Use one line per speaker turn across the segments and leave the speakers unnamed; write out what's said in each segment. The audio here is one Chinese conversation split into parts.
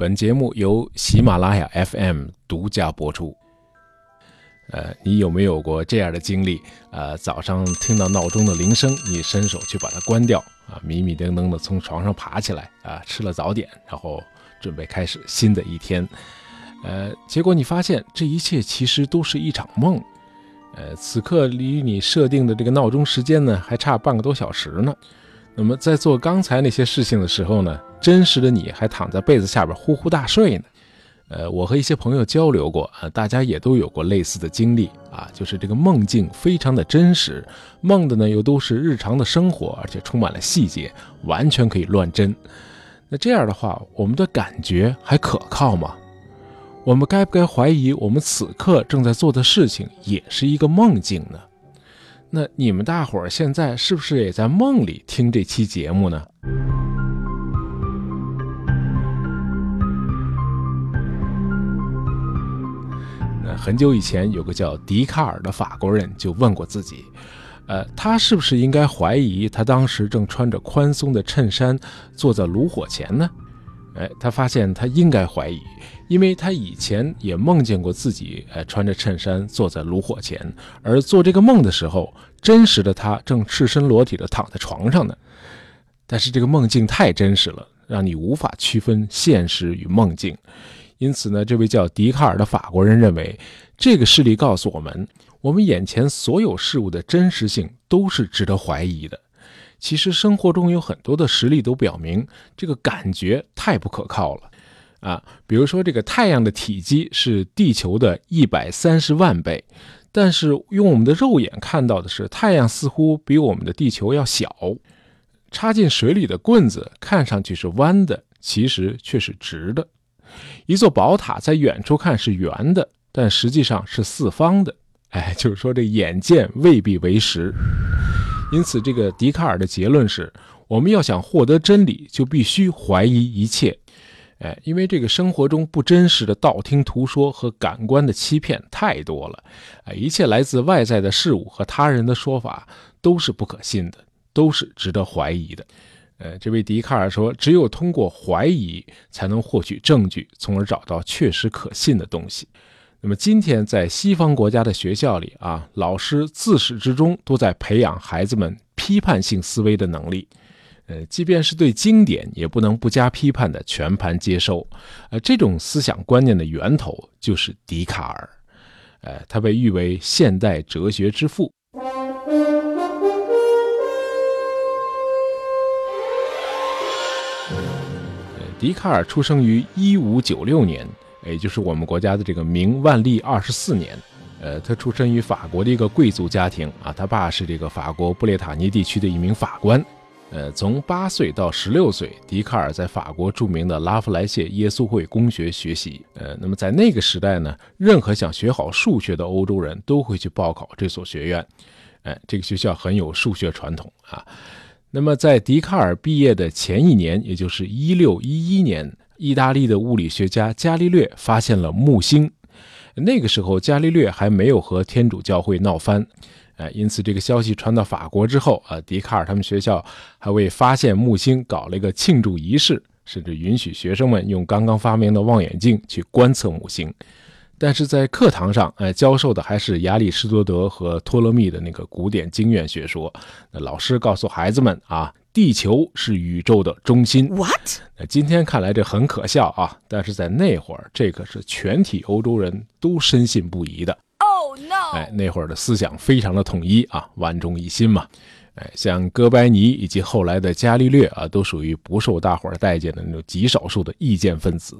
本节目由喜马拉雅 FM 独家播出。呃，你有没有过这样的经历？呃，早上听到闹钟的铃声，你伸手去把它关掉，啊，迷迷瞪瞪的从床上爬起来，啊，吃了早点，然后准备开始新的一天。呃，结果你发现这一切其实都是一场梦。呃，此刻离你设定的这个闹钟时间呢，还差半个多小时呢。那么在做刚才那些事情的时候呢，真实的你还躺在被子下边呼呼大睡呢。呃，我和一些朋友交流过啊，大家也都有过类似的经历啊，就是这个梦境非常的真实，梦的呢又都是日常的生活，而且充满了细节，完全可以乱真。那这样的话，我们的感觉还可靠吗？我们该不该怀疑我们此刻正在做的事情也是一个梦境呢？那你们大伙儿现在是不是也在梦里听这期节目呢？很久以前，有个叫笛卡尔的法国人就问过自己，呃，他是不是应该怀疑他当时正穿着宽松的衬衫坐在炉火前呢？哎，他发现他应该怀疑，因为他以前也梦见过自己，呃，穿着衬衫坐在炉火前，而做这个梦的时候，真实的他正赤身裸体的躺在床上呢。但是这个梦境太真实了，让你无法区分现实与梦境。因此呢，这位叫笛卡尔的法国人认为，这个事例告诉我们，我们眼前所有事物的真实性都是值得怀疑的。其实生活中有很多的实例都表明，这个感觉太不可靠了啊。比如说，这个太阳的体积是地球的一百三十万倍，但是用我们的肉眼看到的是，太阳似乎比我们的地球要小。插进水里的棍子看上去是弯的，其实却是直的。一座宝塔在远处看是圆的，但实际上是四方的。哎，就是说这眼见未必为实。因此，这个笛卡尔的结论是：我们要想获得真理，就必须怀疑一切。哎，因为这个生活中不真实的道听途说和感官的欺骗太多了。哎，一切来自外在的事物和他人的说法都是不可信的，都是值得怀疑的。呃，这位笛卡尔说，只有通过怀疑，才能获取证据，从而找到确实可信的东西。那么，今天在西方国家的学校里啊，老师自始至终都在培养孩子们批判性思维的能力。呃，即便是对经典，也不能不加批判的全盘接收。呃，这种思想观念的源头就是笛卡尔。呃，他被誉为现代哲学之父。笛卡尔出生于一五九六年，也就是我们国家的这个明万历二十四年。呃，他出生于法国的一个贵族家庭啊，他爸是这个法国布列塔尼地区的一名法官。呃，从八岁到十六岁，笛卡尔在法国著名的拉夫莱谢耶稣会公学学习。呃，那么在那个时代呢，任何想学好数学的欧洲人都会去报考这所学院。哎，这个学校很有数学传统啊。那么，在笛卡尔毕业的前一年，也就是一六一一年，意大利的物理学家伽利略发现了木星。那个时候，伽利略还没有和天主教会闹翻，呃，因此这个消息传到法国之后，啊，笛卡尔他们学校还为发现木星搞了一个庆祝仪式，甚至允许学生们用刚刚发明的望远镜去观测木星。但是在课堂上，哎，教授的还是亚里士多德和托勒密的那个古典经验学说。那老师告诉孩子们啊，地球是宇宙的中心。
What？
那今天看来这很可笑啊，但是在那会儿，这可是全体欧洲人都深信不疑的。
Oh no！
哎，那会儿的思想非常的统一啊，万众一心嘛。哎，像哥白尼以及后来的伽利略啊，都属于不受大伙儿待见的那种极少数的意见分子。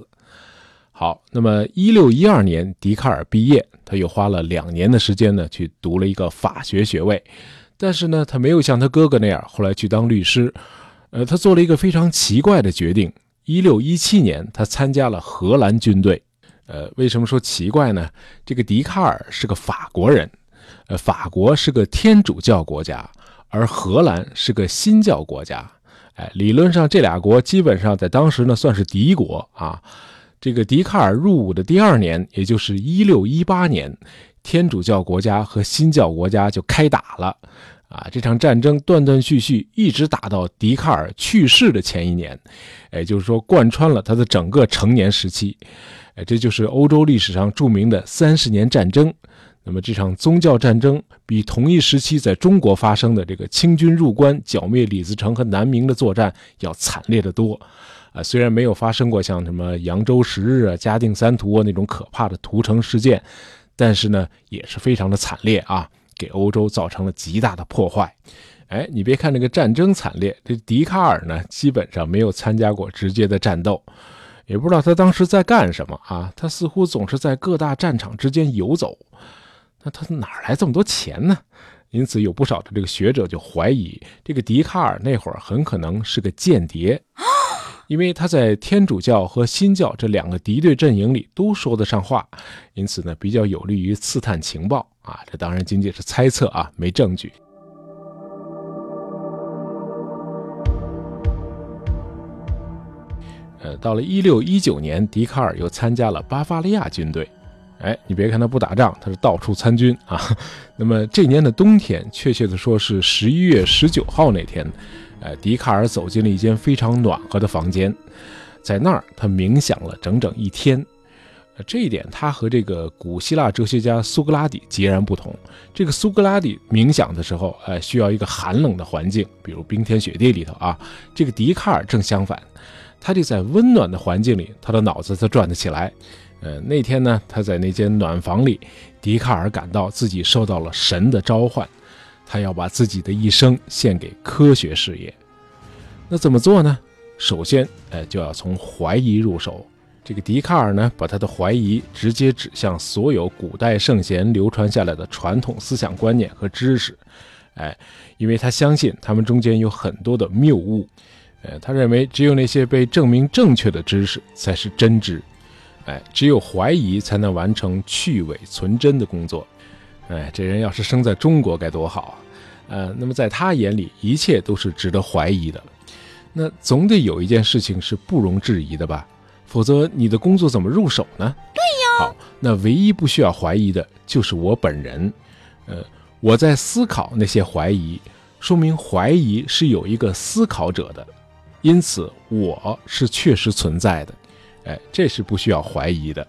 好，那么一六一二年，笛卡尔毕业，他又花了两年的时间呢，去读了一个法学学位。但是呢，他没有像他哥哥那样后来去当律师。呃，他做了一个非常奇怪的决定。一六一七年，他参加了荷兰军队。呃，为什么说奇怪呢？这个笛卡尔是个法国人，呃，法国是个天主教国家，而荷兰是个新教国家。哎，理论上这俩国基本上在当时呢算是敌国啊。这个笛卡尔入伍的第二年，也就是一六一八年，天主教国家和新教国家就开打了，啊，这场战争断断续续一直打到笛卡尔去世的前一年，也就是说贯穿了他的整个成年时期。这就是欧洲历史上著名的三十年战争。那么这场宗教战争比同一时期在中国发生的这个清军入关剿灭李自成和南明的作战要惨烈得多。啊，虽然没有发生过像什么扬州十日啊、嘉定三屠啊那种可怕的屠城事件，但是呢，也是非常的惨烈啊。给欧洲造成了极大的破坏，哎，你别看这个战争惨烈，这笛卡尔呢，基本上没有参加过直接的战斗，也不知道他当时在干什么啊。他似乎总是在各大战场之间游走，那他哪来这么多钱呢？因此，有不少的这个学者就怀疑，这个笛卡尔那会儿很可能是个间谍。因为他在天主教和新教这两个敌对阵营里都说得上话，因此呢，比较有利于刺探情报啊。这当然仅仅是猜测啊，没证据。呃，到了一六一九年，笛卡尔又参加了巴伐利亚军队。哎，你别看他不打仗，他是到处参军啊。那么这年的冬天，确切的说是十一月十九号那天。呃，笛卡尔走进了一间非常暖和的房间，在那儿他冥想了整整一天。呃，这一点他和这个古希腊哲学家苏格拉底截然不同。这个苏格拉底冥想的时候，呃，需要一个寒冷的环境，比如冰天雪地里头啊。这个笛卡尔正相反，他就在温暖的环境里，他的脑子才转得起来。呃，那天呢，他在那间暖房里，笛卡尔感到自己受到了神的召唤。他要把自己的一生献给科学事业，那怎么做呢？首先，哎，就要从怀疑入手。这个笛卡尔呢，把他的怀疑直接指向所有古代圣贤流传下来的传统思想观念和知识，哎，因为他相信他们中间有很多的谬误，呃，他认为只有那些被证明正确的知识才是真知，哎，只有怀疑才能完成去伪存真的工作。哎，这人要是生在中国该多好啊！呃，那么在他眼里，一切都是值得怀疑的。那总得有一件事情是不容置疑的吧？否则你的工作怎么入手呢？
对呀。
好，那唯一不需要怀疑的就是我本人。呃，我在思考那些怀疑，说明怀疑是有一个思考者的，因此我是确实存在的。哎，这是不需要怀疑的。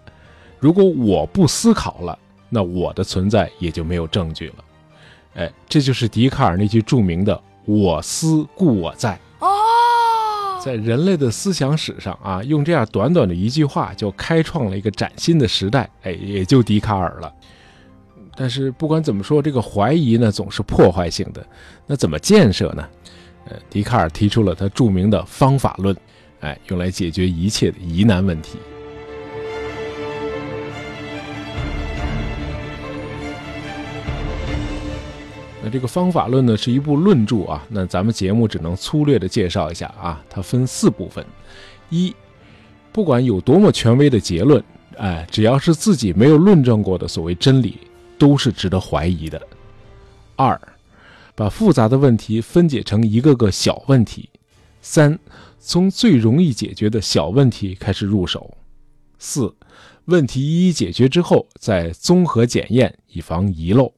如果我不思考了，那我的存在也就没有证据了，哎，这就是笛卡尔那句著名的“我思故我在”。
哦，
在人类的思想史上啊，用这样短短的一句话就开创了一个崭新的时代，哎，也就笛卡尔了。但是不管怎么说，这个怀疑呢总是破坏性的，那怎么建设呢？呃，笛卡尔提出了他著名的方法论，哎，用来解决一切的疑难问题。那这个方法论呢，是一部论著啊。那咱们节目只能粗略的介绍一下啊。它分四部分：一，不管有多么权威的结论，哎，只要是自己没有论证过的所谓真理，都是值得怀疑的；二，把复杂的问题分解成一个个小问题；三，从最容易解决的小问题开始入手；四，问题一一解决之后，再综合检验，以防遗漏。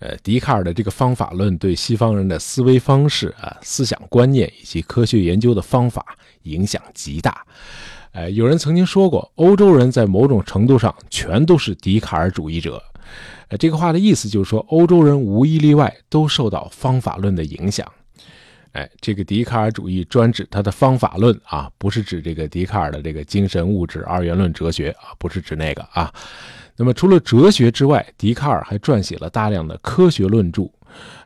呃，笛卡尔的这个方法论对西方人的思维方式啊、思想观念以及科学研究的方法影响极大。呃，有人曾经说过，欧洲人在某种程度上全都是笛卡尔主义者。呃，这个话的意思就是说，欧洲人无一例外都受到方法论的影响。哎，这个笛卡尔主义专指他的方法论啊，不是指这个笛卡尔的这个精神物质二元论哲学啊，不是指那个啊。那么，除了哲学之外，笛卡尔还撰写了大量的科学论著。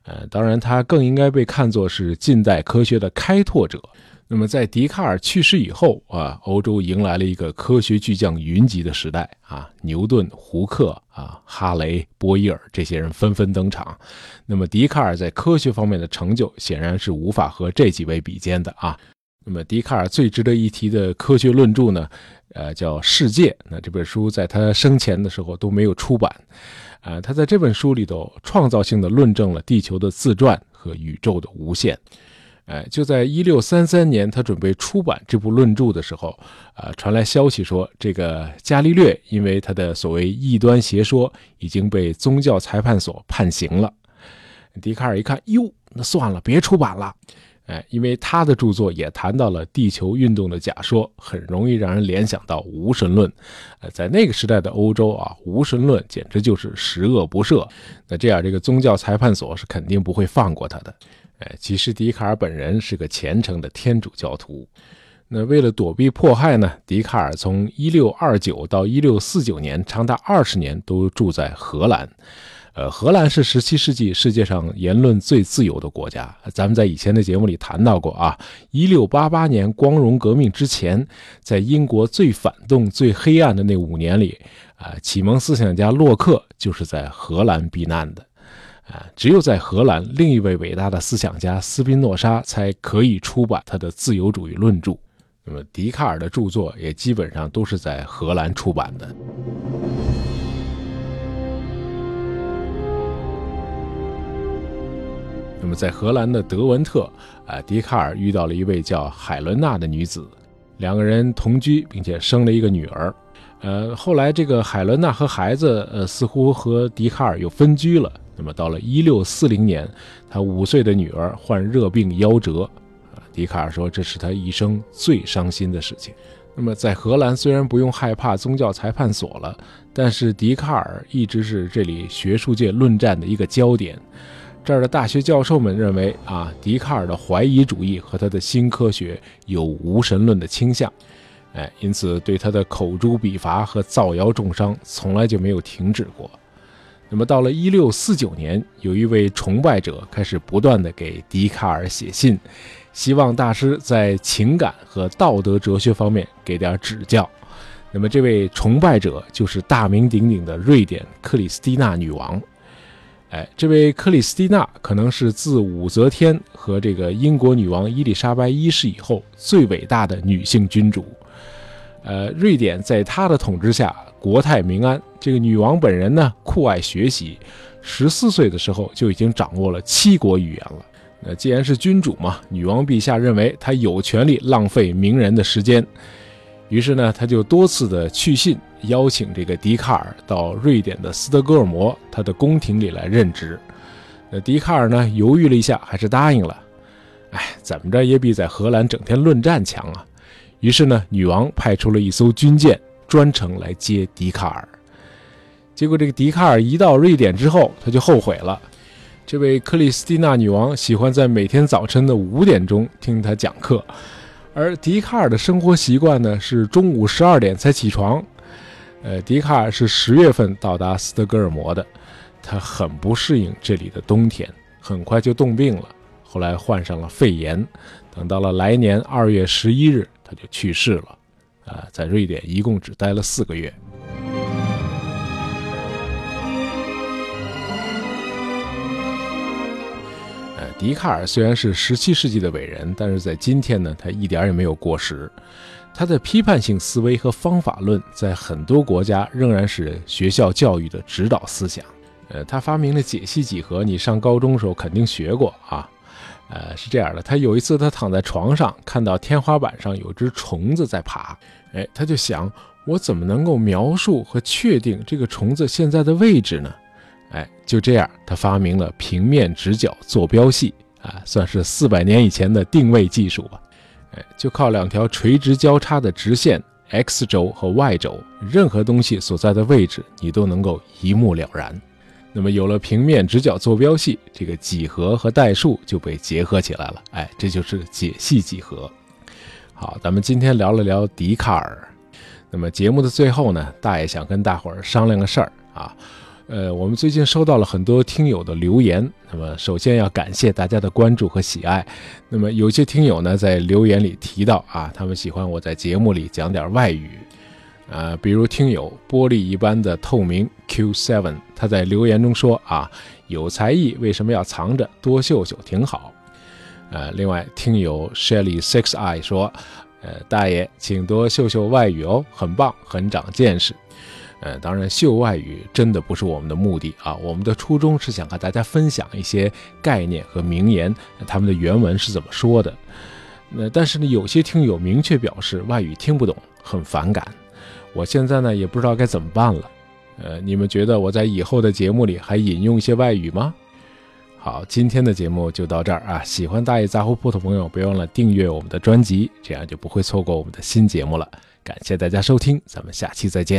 呃，当然，他更应该被看作是近代科学的开拓者。那么，在笛卡尔去世以后啊，欧洲迎来了一个科学巨匠云集的时代啊，牛顿、胡克啊、哈雷、波伊尔这些人纷纷登场。那么，笛卡尔在科学方面的成就显然是无法和这几位比肩的啊。那么，笛卡尔最值得一提的科学论著呢？呃，叫《世界》。那这本书在他生前的时候都没有出版。啊，他在这本书里头创造性的论证了地球的自转和宇宙的无限。哎，就在一六三三年，他准备出版这部论著的时候，啊，传来消息说，这个伽利略因为他的所谓异端邪说已经被宗教裁判所判刑了。笛卡尔一看，哟，那算了，别出版了。哎，因为他的著作也谈到了地球运动的假说，很容易让人联想到无神论。呃，在那个时代的欧洲啊，无神论简直就是十恶不赦。那这样，这个宗教裁判所是肯定不会放过他的。哎，其实笛卡尔本人是个虔诚的天主教徒。那为了躲避迫害呢，笛卡尔从1629到1649年，长达二十年都住在荷兰。呃，荷兰是17世纪世界上言论最自由的国家。咱们在以前的节目里谈到过啊，1688年光荣革命之前，在英国最反动、最黑暗的那五年里，啊，启蒙思想家洛克就是在荷兰避难的。啊，只有在荷兰，另一位伟大的思想家斯宾诺莎才可以出版他的自由主义论著。那么，笛卡尔的著作也基本上都是在荷兰出版的。那么，在荷兰的德文特，啊，笛卡尔遇到了一位叫海伦娜的女子，两个人同居，并且生了一个女儿。呃，后来这个海伦娜和孩子，呃，似乎和笛卡尔又分居了。那么，到了一六四零年，他五岁的女儿患热病夭折。啊笛卡尔说：“这是他一生最伤心的事情。”那么，在荷兰虽然不用害怕宗教裁判所了，但是笛卡尔一直是这里学术界论战的一个焦点。这儿的大学教授们认为啊，笛卡尔的怀疑主义和他的新科学有无神论的倾向，哎，因此对他的口诛笔伐和造谣重伤从来就没有停止过。那么，到了一六四九年，有一位崇拜者开始不断的给笛卡尔写信。希望大师在情感和道德哲学方面给点指教。那么，这位崇拜者就是大名鼎鼎的瑞典克里斯蒂娜女王。哎，这位克里斯蒂娜可能是自武则天和这个英国女王伊丽莎白一世以后最伟大的女性君主。呃，瑞典在她的统治下国泰民安。这个女王本人呢，酷爱学习，十四岁的时候就已经掌握了七国语言了。那既然是君主嘛，女王陛下认为她有权利浪费名人的时间，于是呢，他就多次的去信邀请这个笛卡尔到瑞典的斯德哥尔摩他的宫廷里来任职。那笛卡尔呢，犹豫了一下，还是答应了。哎，怎么着也比在荷兰整天论战强啊。于是呢，女王派出了一艘军舰，专程来接笛卡尔。结果这个笛卡尔一到瑞典之后，他就后悔了。这位克里斯蒂娜女王喜欢在每天早晨的五点钟听他讲课，而笛卡尔的生活习惯呢是中午十二点才起床。呃，笛卡尔是十月份到达斯德哥尔摩的，他很不适应这里的冬天，很快就冻病了，后来患上了肺炎，等到了来年二月十一日，他就去世了。啊，在瑞典一共只待了四个月。呃笛卡尔虽然是17世纪的伟人，但是在今天呢，他一点也没有过时。他的批判性思维和方法论在很多国家仍然是学校教育的指导思想。呃，他发明了解析几何，你上高中时候肯定学过啊。呃，是这样的，他有一次他躺在床上，看到天花板上有只虫子在爬，哎，他就想，我怎么能够描述和确定这个虫子现在的位置呢？哎，就这样，他发明了平面直角坐标系啊，算是四百年以前的定位技术吧。哎，就靠两条垂直交叉的直线 x 轴和 y 轴，任何东西所在的位置你都能够一目了然。那么有了平面直角坐标系，这个几何和代数就被结合起来了。哎，这就是解析几何。好，咱们今天聊了聊笛卡尔。那么节目的最后呢，大爷想跟大伙儿商量个事儿啊。呃，我们最近收到了很多听友的留言，那么首先要感谢大家的关注和喜爱。那么有些听友呢在留言里提到啊，他们喜欢我在节目里讲点外语，啊，比如听友玻璃一般的透明 Q Seven，他在留言中说啊，有才艺为什么要藏着？多秀秀挺好。呃，另外听友 Shelly Six Eye 说，呃，大爷请多秀秀外语哦，很棒，很长见识。呃，当然，秀外语真的不是我们的目的啊！我们的初衷是想和大家分享一些概念和名言，他们的原文是怎么说的。那但是呢，有些听友明确表示外语听不懂，很反感。我现在呢也不知道该怎么办了。呃，你们觉得我在以后的节目里还引用一些外语吗？好，今天的节目就到这儿啊！喜欢大爷杂货铺的朋友，别忘了订阅我们的专辑，这样就不会错过我们的新节目了。感谢大家收听，咱们下期再见。